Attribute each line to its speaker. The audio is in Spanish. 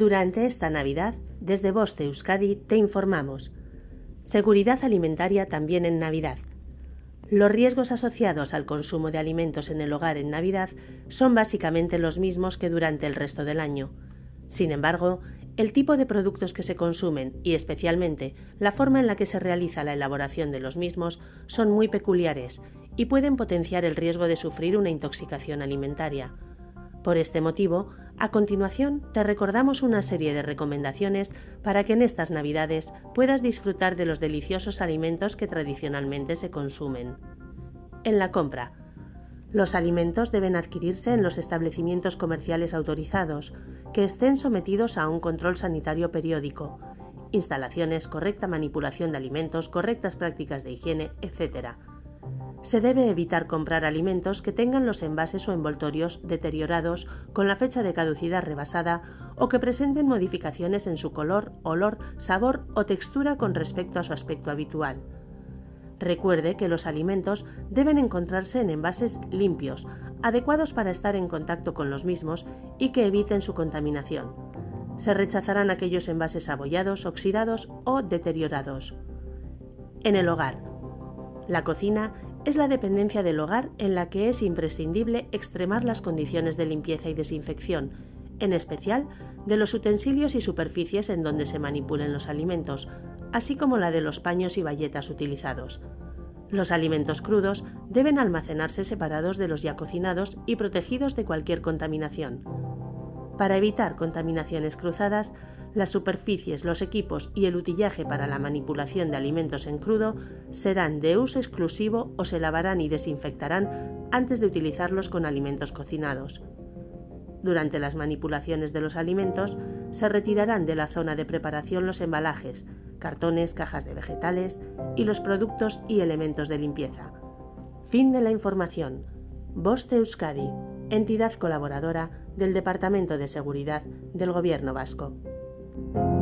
Speaker 1: Durante esta Navidad, desde Boste Euskadi te informamos. Seguridad alimentaria también en Navidad. Los riesgos asociados al consumo de alimentos en el hogar en Navidad son básicamente los mismos que durante el resto del año. Sin embargo, el tipo de productos que se consumen y especialmente la forma en la que se realiza la elaboración de los mismos son muy peculiares y pueden potenciar el riesgo de sufrir una intoxicación alimentaria. Por este motivo, a continuación te recordamos una serie de recomendaciones para que en estas Navidades puedas disfrutar de los deliciosos alimentos que tradicionalmente se consumen. En la compra. Los alimentos deben adquirirse en los establecimientos comerciales autorizados, que estén sometidos a un control sanitario periódico, instalaciones, correcta manipulación de alimentos, correctas prácticas de higiene, etc se debe evitar comprar alimentos que tengan los envases o envoltorios deteriorados con la fecha de caducidad rebasada o que presenten modificaciones en su color, olor, sabor o textura con respecto a su aspecto habitual. Recuerde que los alimentos deben encontrarse en envases limpios, adecuados para estar en contacto con los mismos y que eviten su contaminación. Se rechazarán aquellos envases abollados, oxidados o deteriorados. En el hogar. La cocina es la dependencia del hogar en la que es imprescindible extremar las condiciones de limpieza y desinfección, en especial de los utensilios y superficies en donde se manipulen los alimentos, así como la de los paños y bayetas utilizados. Los alimentos crudos deben almacenarse separados de los ya cocinados y protegidos de cualquier contaminación. Para evitar contaminaciones cruzadas, las superficies, los equipos y el utillaje para la manipulación de alimentos en crudo serán de uso exclusivo o se lavarán y desinfectarán antes de utilizarlos con alimentos cocinados. Durante las manipulaciones de los alimentos, se retirarán de la zona de preparación los embalajes, cartones, cajas de vegetales y los productos y elementos de limpieza. Fin de la información. Boste Euskadi, entidad colaboradora del Departamento de Seguridad del Gobierno Vasco. Thank you